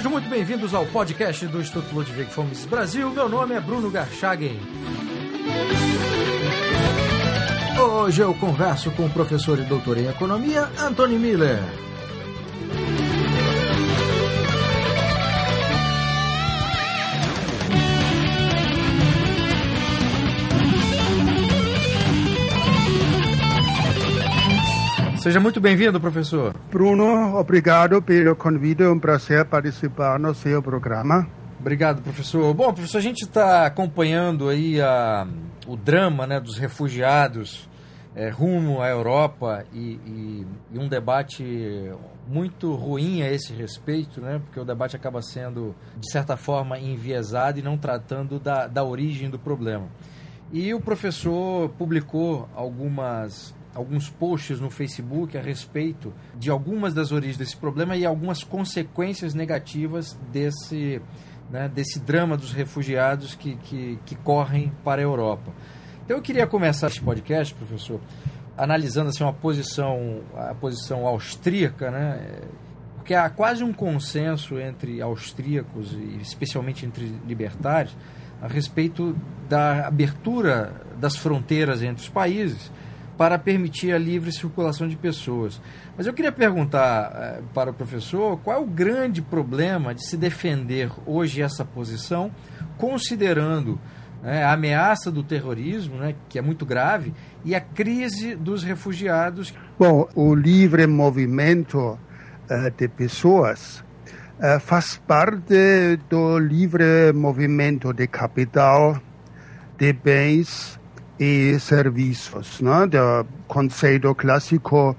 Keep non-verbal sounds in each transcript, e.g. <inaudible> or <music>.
Sejam muito bem-vindos ao podcast do Instituto Ludwig Fomes Brasil. Meu nome é Bruno Garchagen. Hoje eu converso com o professor e doutor em economia, Anthony Miller. Seja muito bem-vindo, professor. Bruno, obrigado pelo convite. É um prazer participar no seu programa. Obrigado, professor. Bom, professor, a gente está acompanhando aí a, o drama né, dos refugiados é, rumo à Europa e, e, e, um debate muito ruim a esse respeito, né, porque o debate acaba sendo, de certa forma, enviesado e não tratando da, da origem do problema. E o professor publicou algumas alguns posts no Facebook a respeito de algumas das origens desse problema e algumas consequências negativas desse, né, desse drama dos refugiados que, que, que correm para a Europa. Então eu queria começar esse podcast, professor, analisando assim, uma posição, a posição austríaca, né, porque há quase um consenso entre austríacos e especialmente entre libertários a respeito da abertura das fronteiras entre os países para permitir a livre circulação de pessoas. Mas eu queria perguntar eh, para o professor qual é o grande problema de se defender hoje essa posição, considerando né, a ameaça do terrorismo, né, que é muito grave, e a crise dos refugiados. Bom, o livre movimento uh, de pessoas uh, faz parte do livre movimento de capital, de bens e serviços, né, do conceito clássico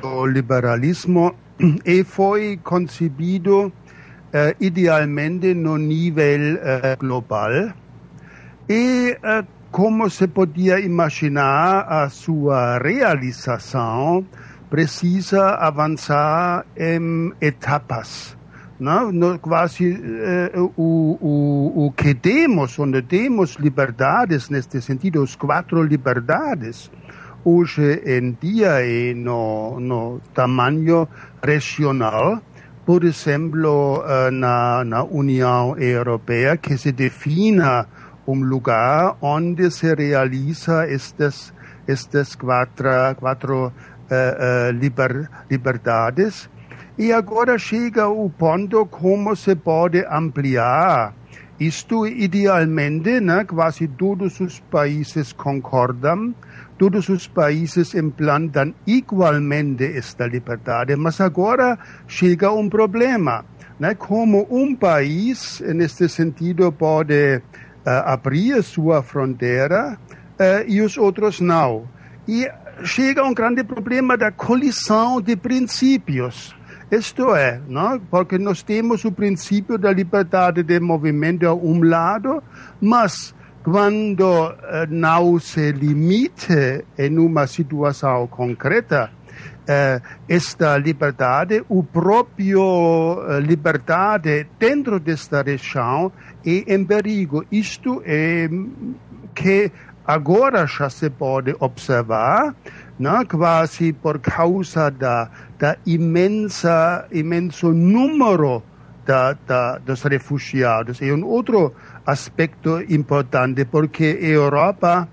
do liberalismo, <clears throat> e foi concebido uh, idealmente no nível uh, global. E uh, como se podia imaginar, a sua realização precisa avançar em etapas. No, quase uh, o, o, o que temos, onde temos liberdades neste sentido, as quatro liberdades, hoje em dia e no, no tamanho regional, por exemplo, uh, na, na União Europeia, que se defina um lugar onde se realiza estas, estas quatro, quatro uh, liber, liberdades, e agora chega o ponto como se pode ampliar. Isto, idealmente, né, quase todos os países concordam, todos os países implantam igualmente esta liberdade, mas agora chega um problema. Né, como um país, neste sentido, pode uh, abrir sua fronteira uh, e os outros não. E chega um grande problema da colisão de princípios. Isto é, não? porque nós temos o princípio da liberdade de movimento a um lado, mas quando uh, não se limite em uma situação concreta, uh, esta liberdade, o próprio uh, liberdade dentro desta região é em perigo. Isto é que agora já se pode observar, não? quase por causa da da imensa, imenso número da, da, dos refugiados. E um outro aspecto importante, porque a Europa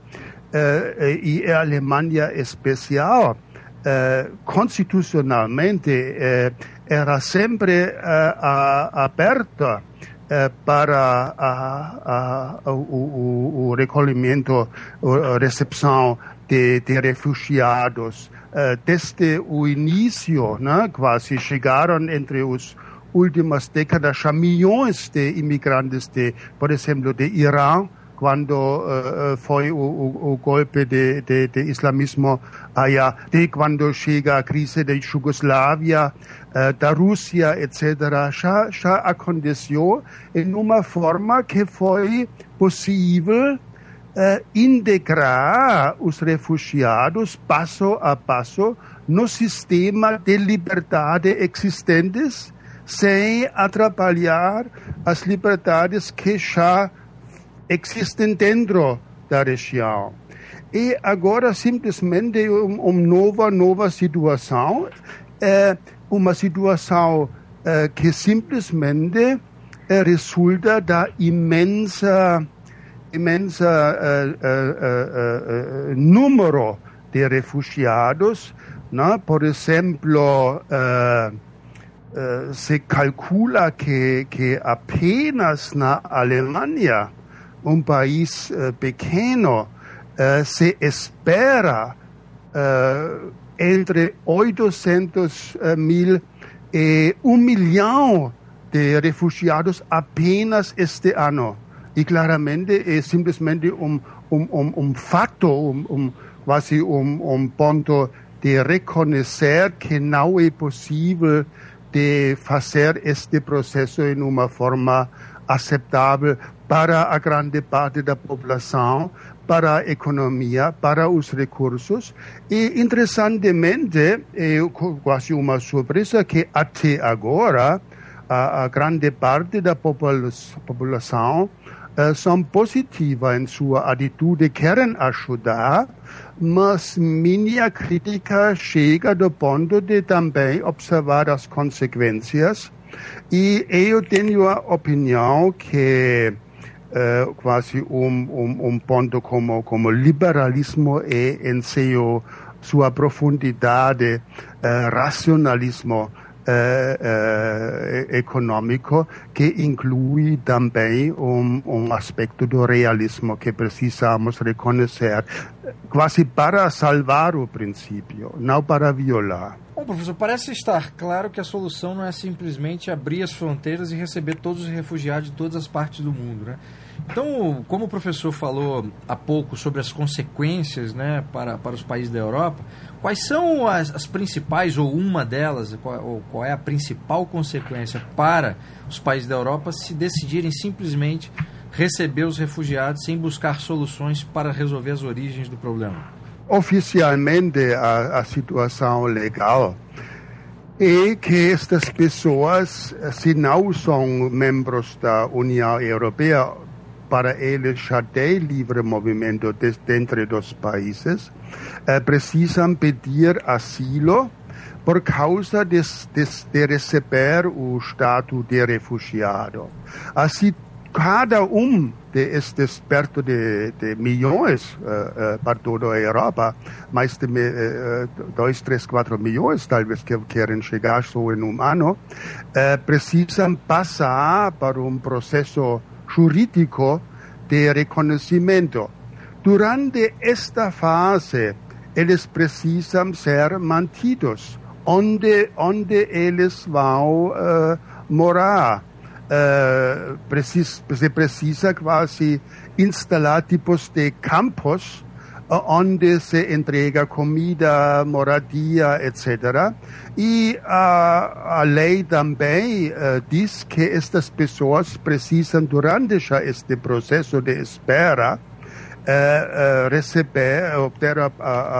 eh, e a Alemanha especial, eh, constitucionalmente, eh, era sempre eh, aberta eh, para a, o, o, recolhimento, recepção de, de refugiados uh, desde o início, né, quase chegaram entre os últimas décadas milhões de imigrantes, de, por exemplo, de Irã, quando uh, foi o, o, o, golpe de, de, de islamismo allá, de quando chega a crise da Jugoslávia, uh, da Rússia, etc., já, já aconteceu em uma forma que foi possível uh, integrar os refugiados passo a passo no sistema de liberdade existentes, sem atrapalhar as liberdades que já existem dentro da região. E agora simplesmente uma nova, nova situação, é uma situação que simplesmente resulta da imensa, imensa número de refugiados. Por exemplo, se calcula que, que apenas na Alemanha, um país pequeno, se espera entre 800 mil e um milhão de refugiados apenas este ano. E claramente é simplesmente um, um, um, um fato, um, um, quase um, um ponto. De reconhecer que não é possível de fazer este processo em uma forma aceitável para a grande parte da população, para a economia, para os recursos. E, interessantemente, é quase uma surpresa que até agora a, a grande parte da população são positiva em sua atitude, querem ajudar, mas minha crítica chega do ponto de também observar as consequências. E eu tenho a opinião que uh, quase um, um, um ponto como, como liberalismo e em seu, sua profundidade, uh, racionalismo, eh, eh, econômico que inclui também um, um aspecto do realismo que precisamos reconhecer, quase para salvar o princípio, não para violar. Bom, professor, parece estar claro que a solução não é simplesmente abrir as fronteiras e receber todos os refugiados de todas as partes do mundo, né? Então, como o professor falou há pouco sobre as consequências né, para, para os países da Europa, quais são as, as principais, ou uma delas, qual, ou qual é a principal consequência para os países da Europa se decidirem simplesmente receber os refugiados sem buscar soluções para resolver as origens do problema? Oficialmente, a, a situação legal é que estas pessoas, se não são membros da União Europeia, para eles já livre movimento dentro dos países, eh, precisam pedir asilo por causa de, de, de receber o status de refugiado. Assim, cada um de estes perto de, de milhões uh, uh, para toda a Europa, mais de uh, dois, três, quatro milhões talvez que querem chegar só em um ano, precisam passar por um processo jurídico de reconhecimento. Durante esta fase, eles precisam ser mantidos onde, onde eles vão uh, morar. Uh, precis, se precisa quase instalar tipos de campos onde se entrega comida, moradia, etc. E a, a lei também uh, diz que estas pessoas precisam, durante já este processo de espera, uh, uh, receber, obter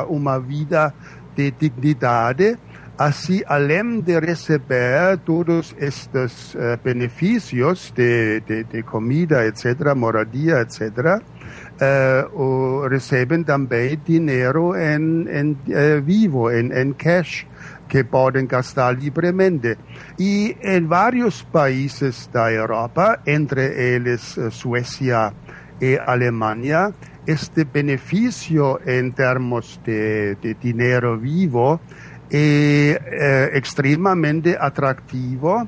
uma vida de dignidade, assim, além de receber todos estes benefícios de, de, de comida, etc., moradia, etc., uh, recebem também dinheiro em, em uh, vivo, em, em cash, que podem gastar livremente. E em vários países da Europa, entre eles Suécia e Alemanha, este benefício em termos de, de dinheiro vivo é, é extremamente atrativo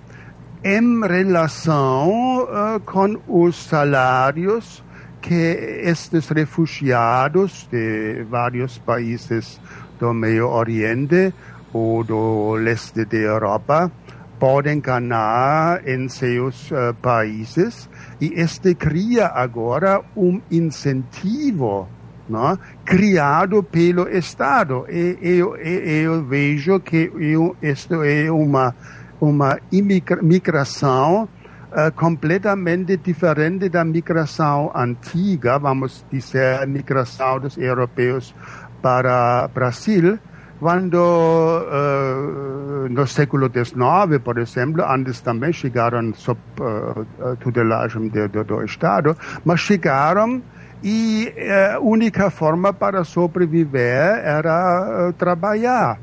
em relação uh, com os salários que estes refugiados de vários países do Meio Oriente ou do leste da Europa podem ganhar em seus uh, países e este cria agora um incentivo não? criado pelo Estado. E eu, eu vejo que eu, isto é uma, uma imigração uh, completamente diferente da migração antiga, vamos dizer, migração dos europeus para Brasil, quando uh, no século XIX, por exemplo, antes também chegaram sob uh, tutelagem do, do, do Estado, mas chegaram e a única forma para sobreviver era trabalhar.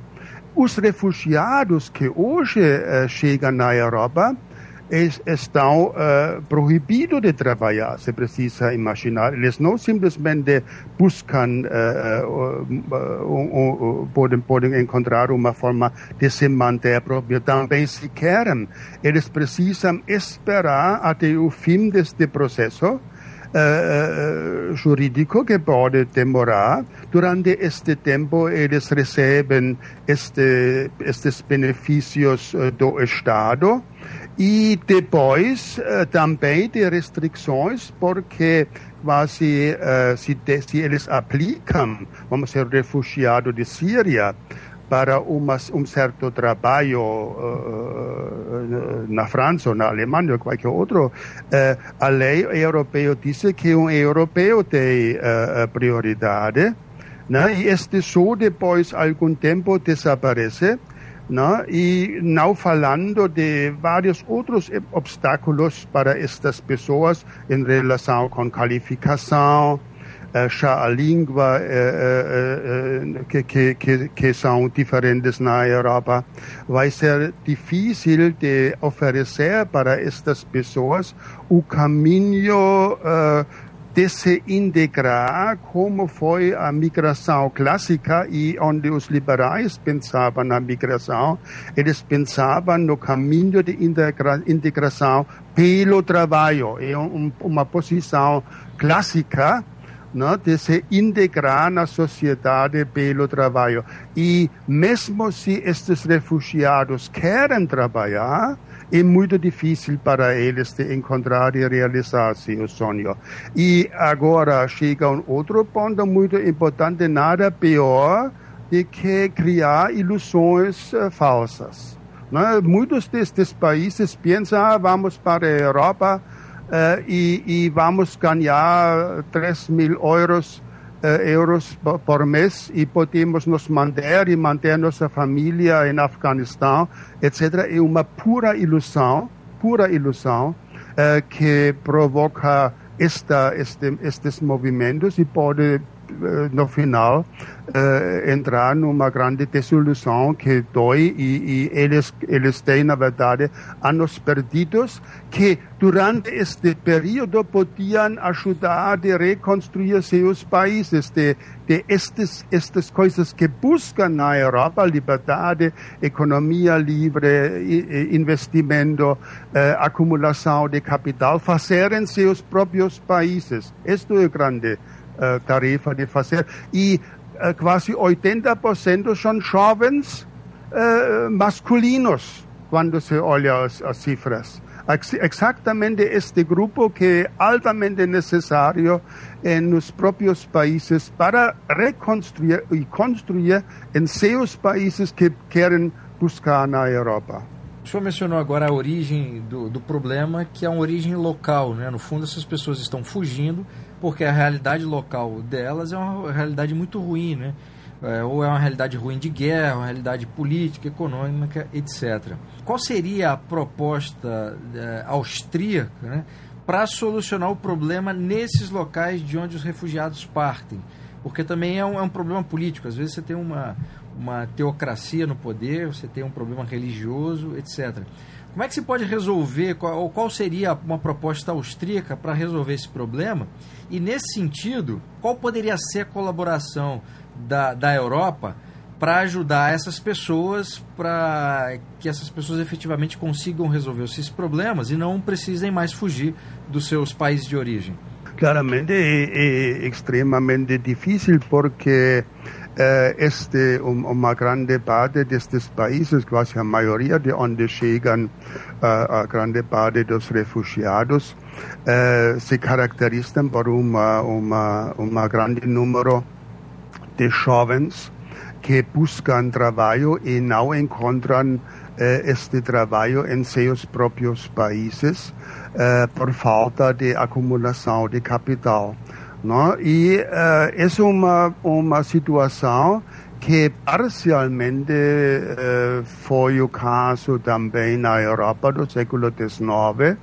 os refugiados que hoje uh, chegam na Europa estão uh, proibidos de trabalhar. Você precisa imaginar. Eles não simplesmente buscam, uh, uh, podem, podem encontrar uma forma de se manter próprio. Também, se querem, eles precisam esperar até o fim deste processo. Uh, jurídico que pode demorar. Durante este tempo, eles recebem este, estes benefícios do Estado e depois uh, também de restrições, porque quase uh, se, de, se, eles aplicam, vamos ser refugiados de Síria, para uma, um certo trabalho uh, na França ou na Alemanha ou qualquer outro, a lei europeia diz que um europeu tem prioridade, né? e este só depois algum tempo desaparece né? e não falando de vários outros obstáculos para estas pessoas em relação com qualificação, uh, a língua uh, que, que, que, que, são diferentes na Europa. Vai ser difícil de oferecer para estas pessoas o caminho de se integrar como foi a migração clássica e onde os liberais pensavam na migração, eles pensavam no caminho de integra integração pelo trabalho. É um, uma posição clássica né, de se integrar na sociedade pelo trabalho. E mesmo se estes refugiados querem trabalhar, é muito difícil para eles de encontrar e realizar seu sonho. E agora chega um outro ponto muito importante, nada pior do que criar ilusões uh, falsas. Né? Muitos destes países pensam, ah, vamos para a Europa e, e, vamos ganhar 3 mil euros eh, euros por mês e podemos nos manter e manter nossa família em Afeganistão, etc. É uma pura ilusão, pura ilusão uh, que provoca esta, este, estes movimentos e pode eh, no final uh, entrar numa grande desilusão que dói e, e, eles, eles têm, na verdade, anos perdidos que durante este período podiam ajudar a reconstruir seus países, de, de estes, estas coisas que buscam na Europa, liberdade, economia livre, investimento, uh, acumulação de capital, fazerem seus próprios países. Isto é grande uh, tarefa de fazer. E uh, quase 80% são jovens uh, masculinos, quando se olha as, as cifras. Exatamente este grupo que é altamente necessário nos próprios países para reconstruir e construir em seus países que querem buscar na Europa. O senhor mencionou agora a origem do, do problema, que é uma origem local. Né? No fundo, essas pessoas estão fugindo porque a realidade local delas é uma realidade muito ruim, né? É, ou é uma realidade ruim de guerra, uma realidade política, econômica, etc. Qual seria a proposta é, austríaca né, para solucionar o problema nesses locais de onde os refugiados partem? Porque também é um, é um problema político. Às vezes você tem uma, uma teocracia no poder, você tem um problema religioso, etc. Como é que se pode resolver, qual, ou qual seria uma proposta austríaca para resolver esse problema? E nesse sentido, qual poderia ser a colaboração da, da Europa para ajudar essas pessoas, para que essas pessoas efetivamente consigam resolver esses problemas e não precisem mais fugir dos seus países de origem? Claramente é, é extremamente difícil porque este uma grande parte destes países, quase a maioria de onde chegam uh, a grande parte dos refugiados, uh, se caracterizam por uma, uma, uma grande número de jovens que buscam trabalho e não encontram este trabalho em seus próprios países por falta de acumulação de capital. Não? E uh, é uma, uma situação que parcialmente uh, foi o caso também na Europa do século XIX,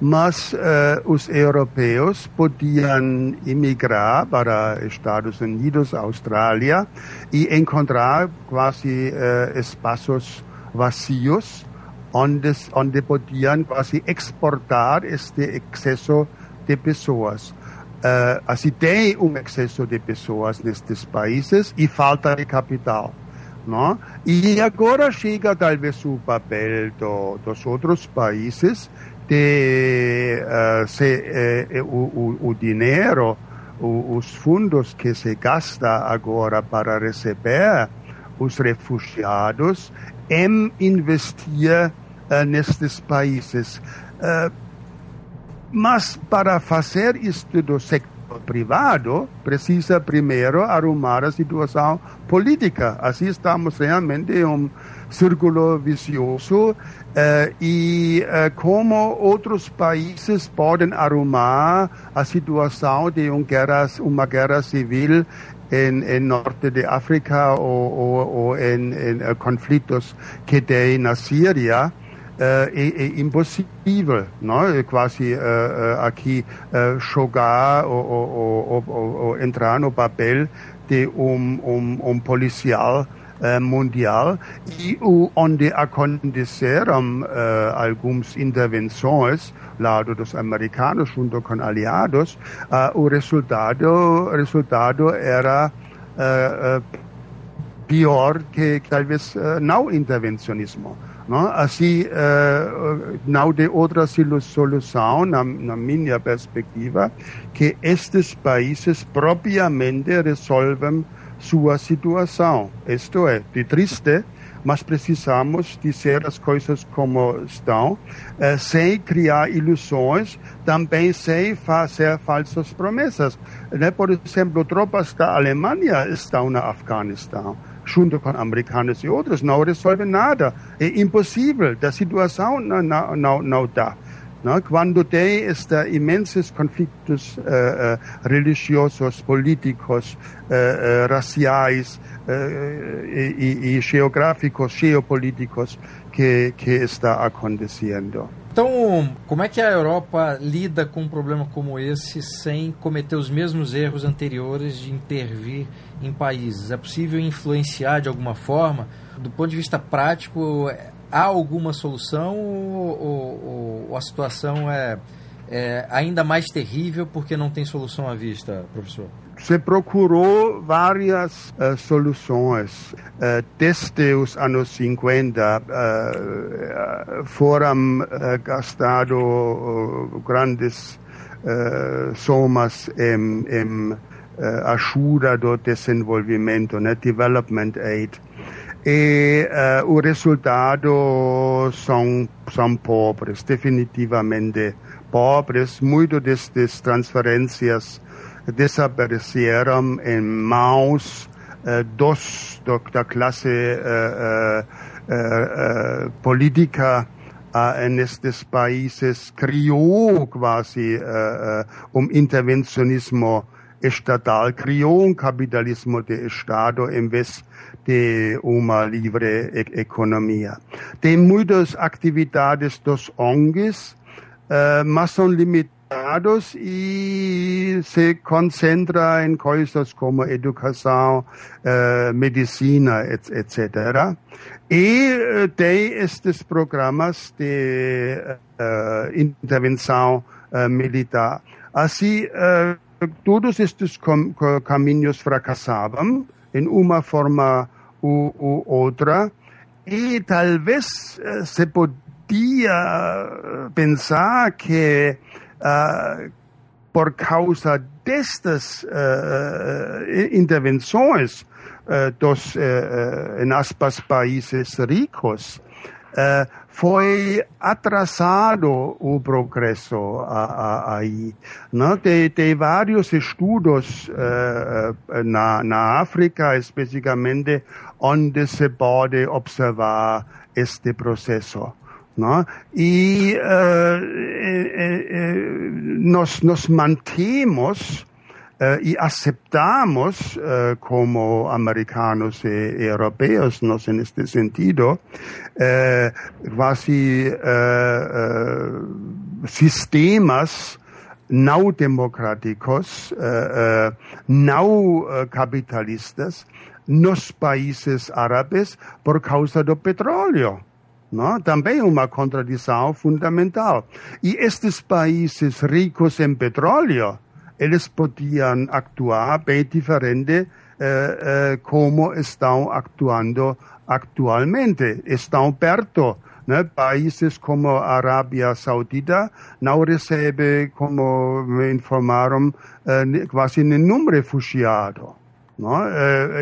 mas uh, os europeus podiam imigrar para Estados Unidos, Austrália e encontrar quase uh, espaços vazios onde, onde podiam quase exportar este excesso de pessoas. Uh, assim, tem um excesso de pessoas nestes países e falta de capital. Não? E agora chega talvez o papel do, dos outros países de uh, se, uh, o, o, o, dinheiro, o, os fundos que se gasta agora para receber os refugiados, em investir nestes países. Mas para fazer isto do sector privado, precisa primeiro arrumar a situação política. Assim estamos realmente em um círculo vicioso eh, e eh, como outros países podem arrumar a situação de um guerra, uma guerra civil em, em norte de África ou, ou, ou em, em uh, conflitos que tem na Síria, é, é, impossível, não? É quase aqui jogar ou, ou, ou, ou, entrar no papel de um, um, um policial mundial e onde aconteceram algumas intervenções lado dos americanos junto com aliados, o resultado, resultado era pior que talvez não intervencionismo. Assim, uh, não de outra solução, na, na, minha perspectiva, que estes países propriamente resolvem sua situação. Isto é, de triste, mas precisamos dizer as coisas como estão, uh, sem criar ilusões, também sem fazer falsas promessas. Né? Por exemplo, tropas da Alemanha estão no Afeganistão junto com americanos e outros, não resolve nada. É impossível, a situação não, não, não, não dá. Não? Quando tem estes imensos conflitos uh, uh, religiosos, políticos, uh, raciais e, e, geográficos, geopolíticos que, que está acontecendo. Então, como é que a Europa lida com um problema como esse sem cometer os mesmos erros anteriores de intervir em países? É possível influenciar de alguma forma? Do ponto de vista prático, há alguma solução ou, ou, ou a situação é, é ainda mais terrível porque não tem solução à vista, professor? se procurou várias uh, soluções. Uh, desde os anos 50 uh, foram gastados grandes somas em, em ajuda do desenvolvimento, né, development aid. E o resultado são, são pobres, definitivamente pobres. Muito destas transferências desapareceram em mãos uh, dos do, da classe uh, uh, política nestes países criou quase um intervencionismo estatal, criou um capitalismo de Estado em vez de uma livre economia. Tem muitas atividades dos ONGs, mas são limitadas dados e se concentra em coisas como educação, uh, medicina, etc. E tem estes programas de intervenção militar. Assim, todos estes caminhos fracassavam em uma forma ou outra e talvez se podia pensar que uh, por causa destas uh, intervenções uh, dos, em aspas, países ricos, foi atrasado o progresso aí. Né? Tem, tem vários estudos na, na África, especificamente, onde se pode observar este processo. Não? E uh, eh, eh, nós, nós mantemos y aceptamos como americanos e europeos, nos en este sentido, quasi sistemas no democráticos, no capitalistas, nos países árabes por causa do petróleo. ¿No? Também uma contradição fundamental. E estes países ricos em petróleo, eles podiam actuar bem diferente eh, eh, como estão actuando actualmente. Estão perto. Né? Países como a Arábia Saudita não recebe, como me informaram, eh, quase nenhum refugiado. Não?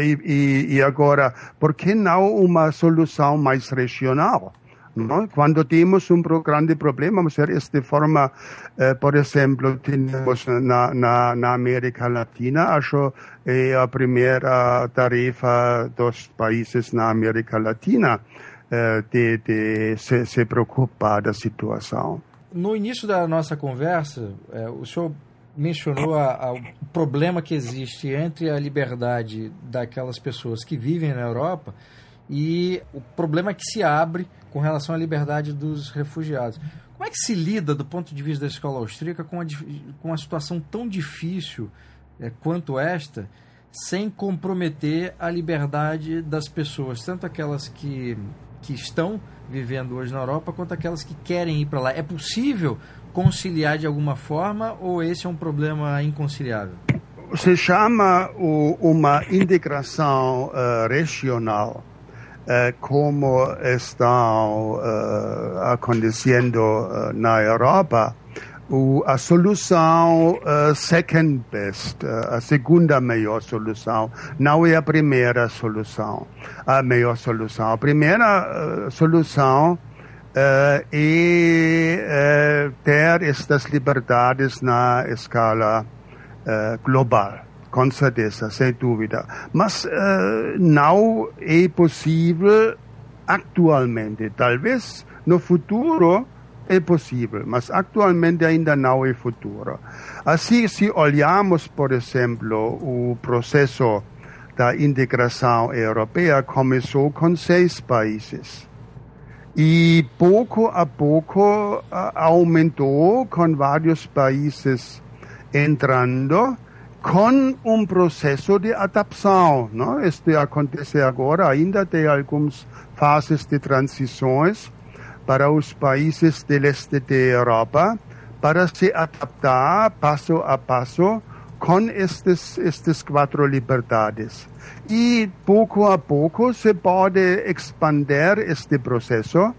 E, e, e agora, por que não uma solução mais regional? ¿No? Cuando tenemos un grande problema, vamos ver esta forma, eh, por ejemplo, tenemos na, na, América Latina, acho eh, a primeira tarefa dos países na América Latina eh, de, de se, se preocupar da situação. No início da nossa conversa, eh, o senhor mencionou a, a, o problema que existe entre a liberdade daquelas pessoas que vivem na Europa e o problema que se abre com relação à liberdade dos refugiados. Como é que se lida, do ponto de vista da escola austríaca, com, a, com uma situação tão difícil é, quanto esta, sem comprometer a liberdade das pessoas, tanto aquelas que, que estão vivendo hoje na Europa, quanto aquelas que querem ir para lá? É possível conciliar de alguma forma ou esse é um problema inconciliável? Se chama o, uma integração uh, regional eh, como estão uh, acontecendo uh, na Europa, o, a solução uh, second best, a segunda melhor solução, não é a primeira solução, a melhor solução. A primeira solução é ter estas liberdades na escala global com certeza, sem dúvida. Mas uh, não é possível atualmente. Talvez no futuro é possível, mas atualmente ainda não é futuro. Assim, se olhamos, por exemplo, o processo da integração europeia começou com seis países. E pouco a pouco aumentou com vários países entrando com um processo de adaptação. Não? Este acontece agora, ainda tem algumas fases de transições para os países do leste da Europa, para se adaptar passo a passo com estes, estes quatro liberdades. E pouco a pouco se pode expandir este processo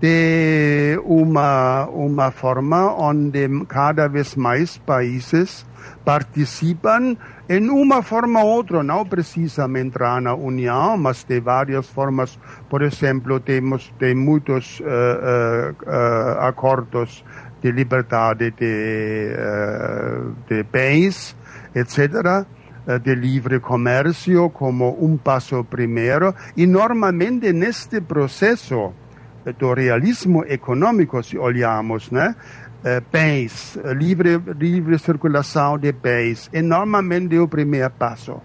de uma, uma forma onde cada vez mais países participam em uma forma ou outra, não precisam entrar na União, mas de várias formas. Por exemplo, temos tem muitos uh, uh, uh, acordos de liberdade de, de bens, etc., de livre comércio como um passo primeiro. E normalmente neste processo do realismo econômico, se olhamos, né? uh, bens, livre, livre circulação de bens, é normalmente o primeiro passo.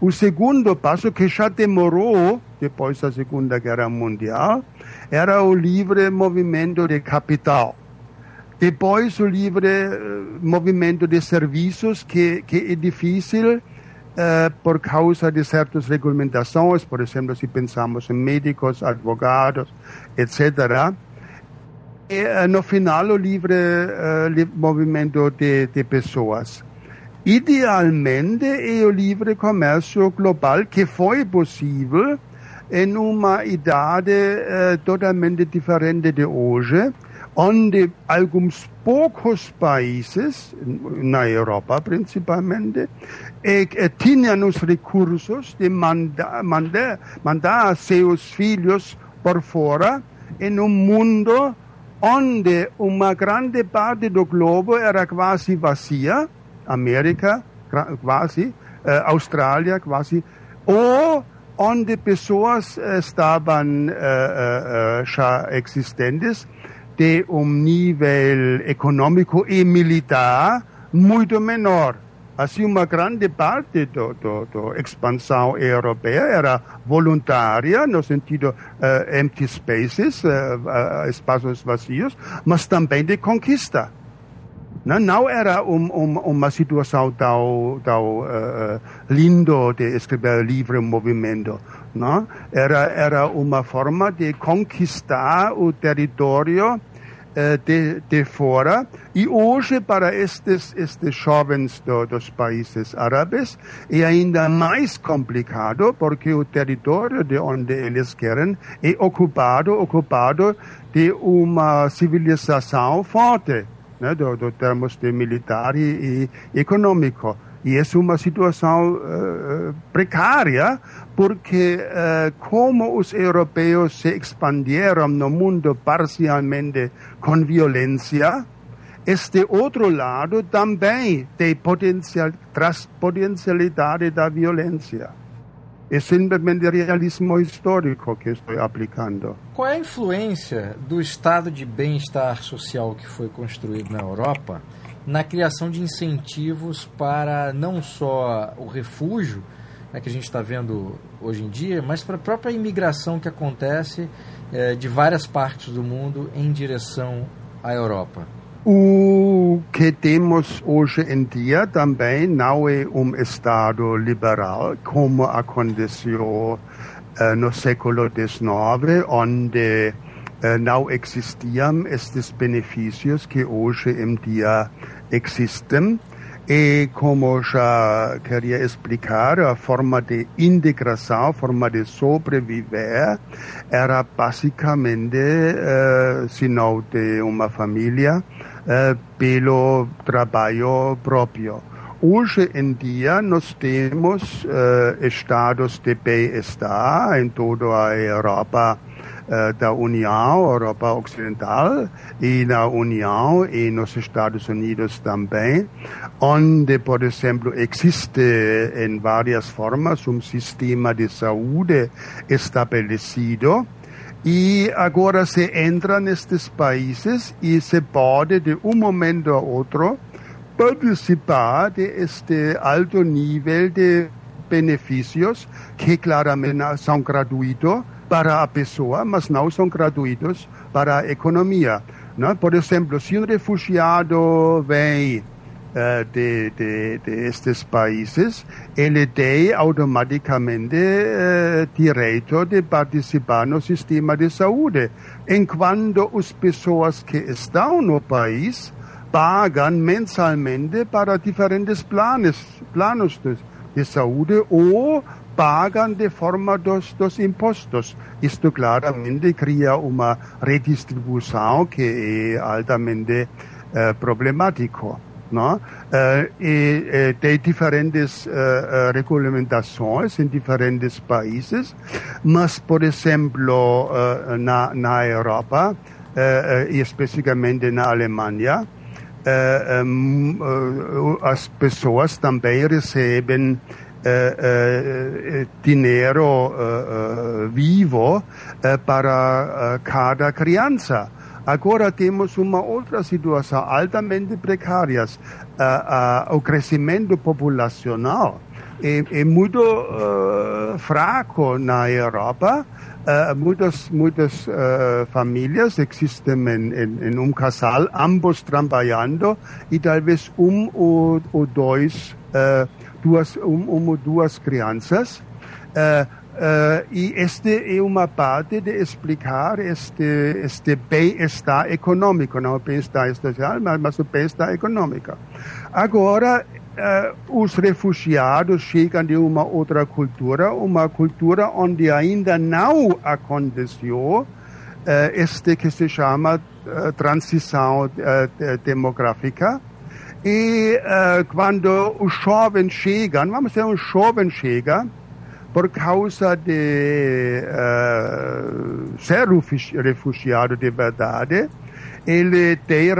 O segundo passo, que já demorou depois da Segunda Guerra Mundial, era o livre movimento de capital. Depois, o livre uh, movimento de serviços, que, que é difícil uh, por causa de certas regulamentações, por exemplo, se pensamos em médicos, advogados, etc é, no final, o livre uh, movimento de, de pessoas. Idealmente, é o livre comércio global que foi possível em uma idade totalmente diferente de hoje, onde alguns poucos países, na Europa principalmente, eh, tinham os recursos de mandar, mandar, mandar seus filhos por fora em um mundo onde uma grande parte do globo era quase vazia, América quase, eh, Austrália quase, ou onde pessoas estavam eh, eh, já existentes de um nível econômico e militar muito menor. Assim, uma grande parte da expansão europeia era voluntária, no sentido uh, empty spaces, uh, uh, espaços vazios, mas também de conquista. Não, não era um, um, uma situação tão, tão uh, lindo de escrever livre movimento. Não? Era, era uma forma de conquistar o território de, de fora. E hoje, para estes, estes jovens do, dos países árabes, é ainda mais complicado, porque o território de onde eles querem é ocupado, ocupado de uma civilização forte né, do, do termos de militar e, e econômico. E é uma situação uh, precária, porque uh, como os europeus se expandiram no mundo parcialmente com violência, este outro lado também tem potencial, traz potencialidade da violência. É simplesmente realismo histórico que estou aplicando. Qual é a influência do estado de bem-estar social que foi construído na Europa na criação de incentivos para não só o refúgio, né, que a gente está vendo hoje em dia, mas para a própria imigração que acontece eh, de várias partes do mundo em direção à Europa? O que temos hoje em dia também não é um Estado liberal, como aconteceu uh, no século XIX, onde não existiam estes benefícios que hoje em dia existem. E como já queria explicar, a forma de integração, a forma de sobreviver, era basicamente, uh, sinal de uma família, uh, pelo trabalho próprio. Hoje em dia nós temos uh, estados de bem-estar em toda a Europa da União, Europa Ocidental e na União e nos Estados Unidos também, onde, por exemplo, existe em várias formas um sistema de saúde estabelecido e agora se entra nestes países e se pode, de um momento a outro, participar de este alto nível de benefícios que claramente são gratuitos para a pessoa, mas não são gratuitos para a economia. Não? Por exemplo, se um refugiado vem uh, de, de, de, estes países, ele tem automaticamente uh, direito de participar no sistema de saúde, enquanto as pessoas que estão no país pagam mensalmente para diferentes planos, planos de, de saúde ou pagam de forma dos, dos impostos. Isto claramente cria uma redistribuição que é altamente uh, problemático. Não? Uh, e, tem diferentes uh, regulamentações em diferentes países, mas, por exemplo, na, na Europa, e especificamente na Alemanha, as pessoas também recebem dinheiro vivo para cada criança. Agora temos uma outra situação altamente precária. O crescimento populacional é, é muito fraco na Europa. Uh, muitas muitas uh, famílias existem em, em, em, um casal, ambos trabalhando e talvez um ou, ou dois, uh, duas, um, um ou duas crianças. Uh, e este é uma parte de explicar este, este bem-estar econômico, não o bem-estar social, mas, mas o bem-estar econômico. Agora, uh, os refugiados chegam de uma outra cultura, uma cultura onde ainda não aconteceu uh, este que se chama transição demográfica. E quando os jovens chegam, vamos dizer, um jovem chega, por causa de uh, ser refugiado de verdade, ele tem uh,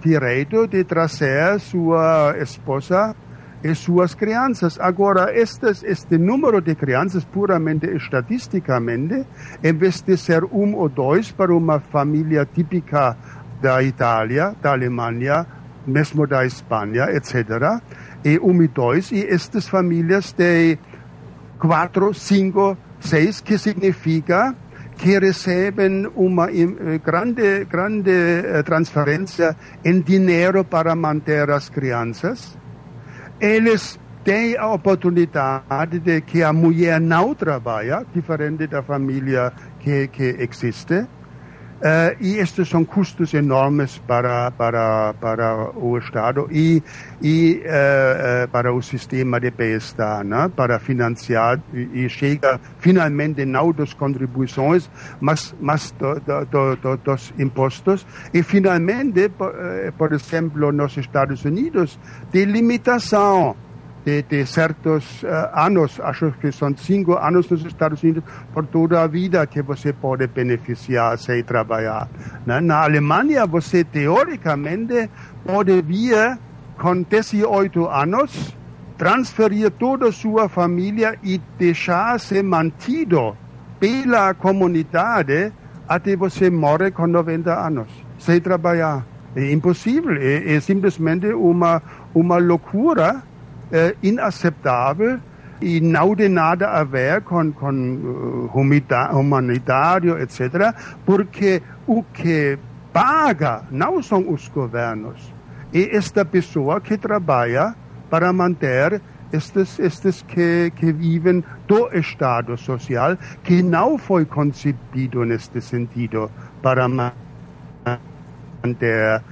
direito de trazer sua esposa e suas crianças. Agora, estes, este número de crianças, puramente estatisticamente, em vez de ser um ou dois para uma família típica da Itália, da Alemanha, mesmo da Espanha, etc., e um e dois, e estas famílias de quatro, cinco, seis, que significa que recebem uma grande, grande transferência em dinheiro para manter as crianças. Eles têm a oportunidade de que a mulher não trabalha, diferente da família que, que existe. Uh, e estes são custos enormes para, para, para o Estado e, e uh, uh, para o sistema de bem-estar, né? para financiar e, e, chega finalmente não das contribuições, mas, mas do, do, do, dos impostos e finalmente, por, por exemplo, nos Estados Unidos, de limitação de, de certos uh, anos, acho que são cinco anos nos Estados Unidos, por toda a vida que você pode beneficiar sem trabalhar. Né? Na Alemanha, você teoricamente pode vir com 18 anos, transferir toda a sua família e deixar-se mantido pela comunidade até você morrer com 90 anos, sem trabalhar. É impossível, é, é simplesmente uma, uma loucura uh, inaceitável e não tem nada a ver com, com uh, humanitário, etc., porque o que paga não são os governos, é esta pessoa que trabalha para manter estes, estes que, que vivem do Estado social, que não foi concebido neste sentido para manter manter,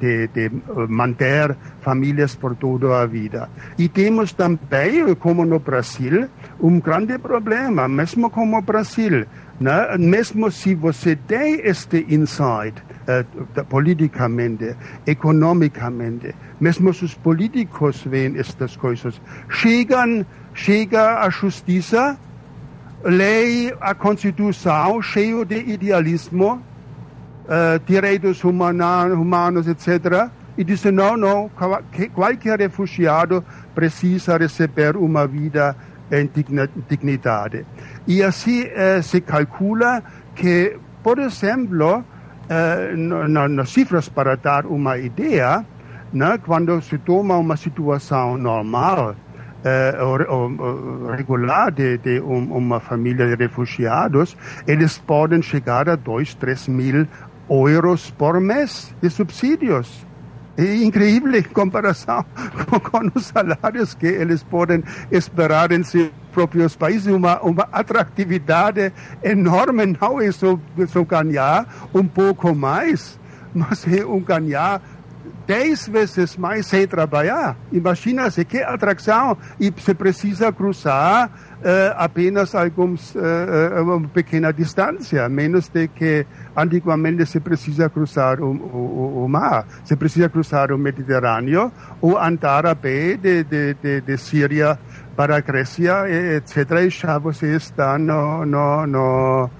de, de manter famílias por toda a vida. E temos também, como no Brasil, um grande problema, mesmo como o Brasil. Né? Mesmo se você tem este insight uh, politicamente, economicamente, mesmo os políticos veem estas coisas, chegam, chega a justiça, lei a Constituição cheio de idealismo, uh, direitos humanos, etc. E disse, não, não, qualquer refugiado precisa receber uma vida em dignidade. E assim uh, se calcula que, por exemplo, uh, nas cifras para dar uma ideia, né, quando se toma uma situação normal, uh, regular de, de um, uma família de refugiados, eles podem chegar a 2, 3 mil euros por mês de subsídios. É incrível em comparação com os salários que eles podem esperar em seus próprios países. Uma, uma atratividade enorme, não é só, só ganhar um pouco mais, mas é um ganhar dez vezes mais sem trabalhar. Imagina-se que atração e você precisa cruzar apenas alguns, uh, uma pequena distância, menos de que antigamente se precisa cruzar o, o, o mar, se precisa cruzar o Mediterrâneo ou andar a pé de, de, de, de Síria para a Grécia, etc. E já você está no, no, no,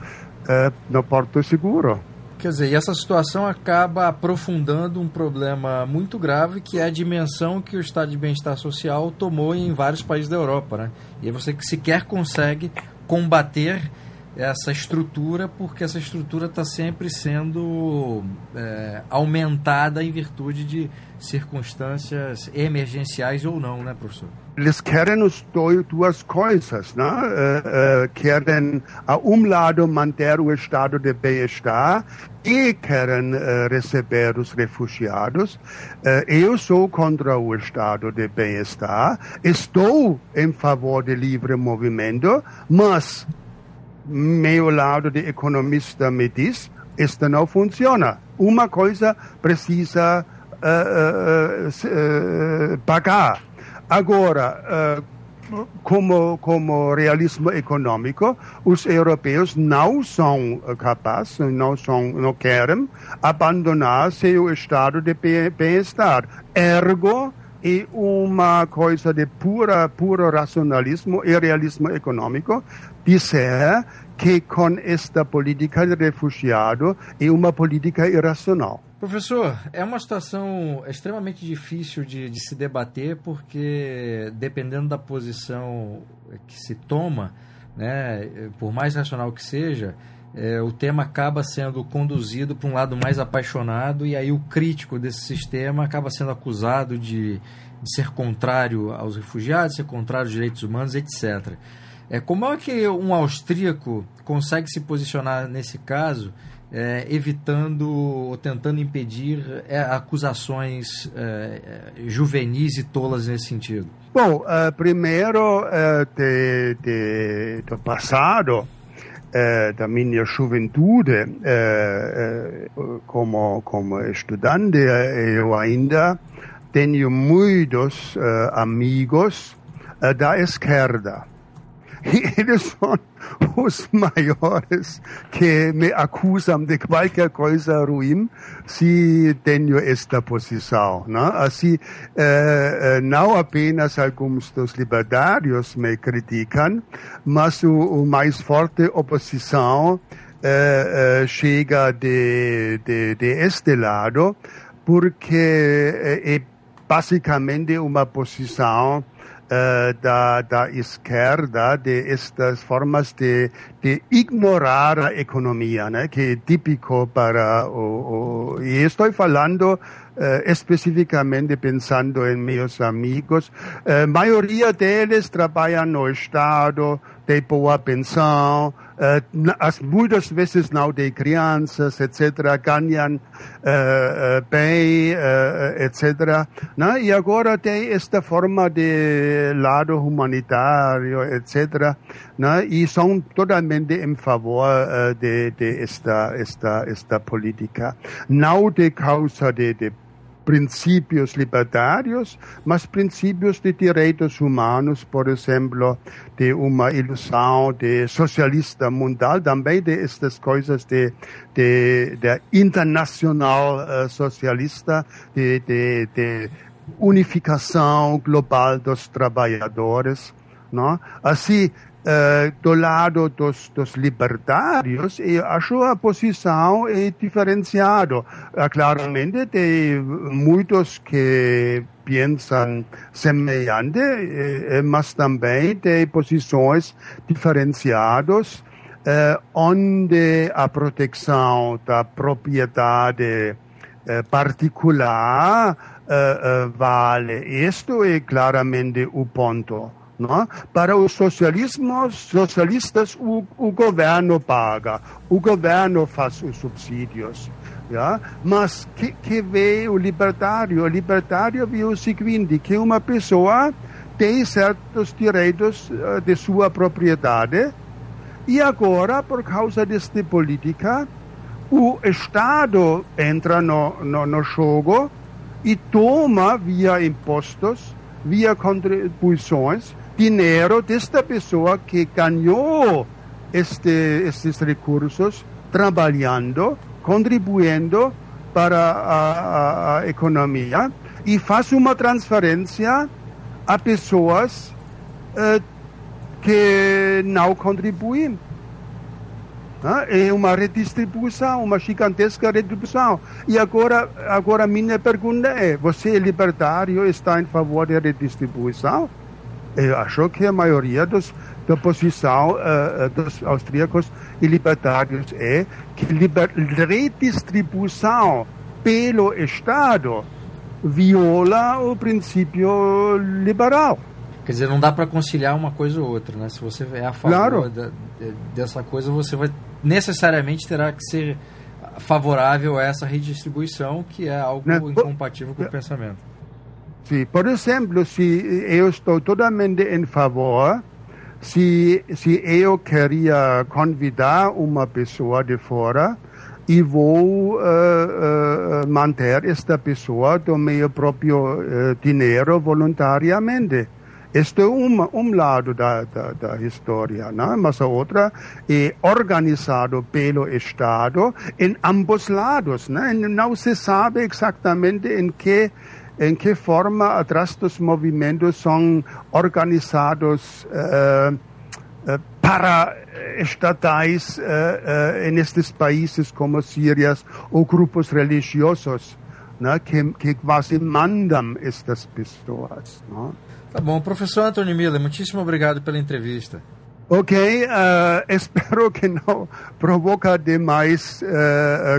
no Porto Seguro. Quer dizer, essa situação acaba aprofundando um problema muito grave que é a dimensão que o estado de bem-estar social tomou em vários países da Europa, né? E você sequer consegue combater essa estrutura porque essa estrutura está sempre sendo é, aumentada em virtude de circunstâncias emergenciais ou não, né, professor? Eles querem os dois, duas coisas, né? Uh, uh, querem, a um lado, manter o estado de bem-estar e querem uh, receber os refugiados. eu sou contra o estado de bem-estar, estou em favor de livre movimento, mas meu lado de economista me diz, isto não funciona. Uma coisa precisa pagar Agora, uh, como, como realismo econômico, os europeus não são capazes, não, são, não querem abandonar seu estado de bem-estar. Ergo, é uma coisa de pura, puro racionalismo e realismo econômico dizer que com esta política de refugiado é uma política irracional. Professor, é uma situação extremamente difícil de, de, se debater, porque dependendo da posição que se toma, né, por mais racional que seja, é, o tema acaba sendo conduzido para um lado mais apaixonado e aí o crítico desse sistema acaba sendo acusado de de ser contrário aos refugiados, ser contrário aos direitos humanos, etc. É, como é que um austríaco consegue se posicionar nesse caso, é, evitando ou tentando impedir é, acusações é, é juvenis e tolas nesse sentido? Bom, uh, primeiro uh, de, de, do passado, da minha juventude, como, como estudante, eu ainda tenho muitos amigos da esquerda. E <laughs> eles são os maiores que me acusam de qualquer coisa ruim se tenho esta posição. Né? Assim, eh, não apenas alguns dos libertários me criticam, mas o, o mais forte oposição eh, eh, chega de, de, de este lado, porque é basicamente uma posição uh, da, da esquerda de estas formas de, de ignorar a economia, né, que é típico para o, o e estou falando Uh, especificamente pensando em meus amigos, a uh, maioria deles trabalham no Estado, de boa pensão, uh, as, muitas vezes não de crianças, etc., ganham uh, uh, bem, etc. Né? E agora tem esta forma de lado humanitário, etc. Né? E são totalmente em favor de, de esta, esta, esta política. Não de causa de, de princípios libertários, mas princípios de direitos humanos, por exemplo, de uma ilusão de socialista mundial, também de estas coisas de, de, de internacional uh, socialista, de, de, de unificação global dos trabalhadores. Não? Assim, uh, do lado dos, dos libertários, eu acho a posição é diferenciada. Uh, claramente, tem muitos que pensam semelhante, eh, mas também tem posições diferenciadas, eh, onde a proteção da propriedade particular vale. Isto é claramente o ponto. Não? Para os socialistas, o, o governo paga, o governo faz os subsídios. Ja? Mas que, que vê o libertário? O libertário vê o seguinte, que uma pessoa tem certos direitos uh, de sua propriedade e agora, por causa desta política, o Estado entra no, no, no jogo e toma via impostos, via contribuições, dinheiro desta pessoa que ganhou este, estes recursos trabalhando, contribuindo para a, a, a economia e faz uma transferência a pessoas uh, que não contribuem. É uma redistribuição, uma gigantesca redistribuição. E agora, agora minha pergunta é: você é libertário, está em favor da redistribuição? Eu acho que a maioria dos, da oposição uh, dos austríacos e libertários é que liber, redistribuição pelo Estado viola o princípio liberal. Quer dizer, não dá para conciliar uma coisa ou outra, né? Se você é a favor claro. da, dessa coisa, você vai necessariamente terá que ser favorável a essa redistribuição, que é algo né? incompatível com o pensamento. Por exemplo, se eu estou totalmente em favor, se, se eu queria convidar uma pessoa de fora e vou uh, uh, manter esta pessoa do meu próprio uh, dinheiro voluntariamente. Este é um, um lado da, da, da história, né? mas a outra é organizado pelo Estado em ambos lados. Né? Não se sabe exatamente em que em que forma atrás dos movimentos são organizados uh, uh, para estatais uh, nestes países como Síria ou grupos religiosos né, que, que quase mandam estas pessoas. Né? Tá bom. Professor Antônio Miller, muitíssimo obrigado pela entrevista. Ok, <laughs> espero que não provoque demais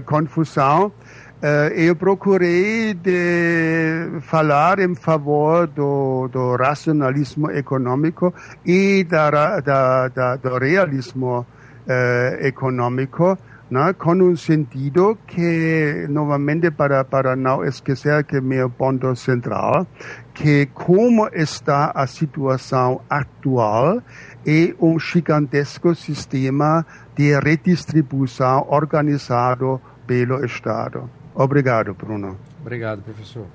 confusão. Uh, eu procurei de falar em favor do, do racionalismo econômico e da, da, da do realismo uh, econômico, né, com um sentido que, novamente, para, para não esquecer que meu ponto central, que como está a situação atual é um gigantesco sistema de redistribuição organizado pelo Estado. Obrigado, Bruno. Obrigado, professor.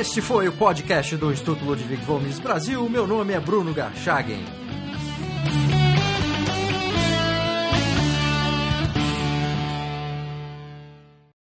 Este foi o podcast do Instituto Ludwig Gomes Brasil. Meu nome é Bruno Garchagen.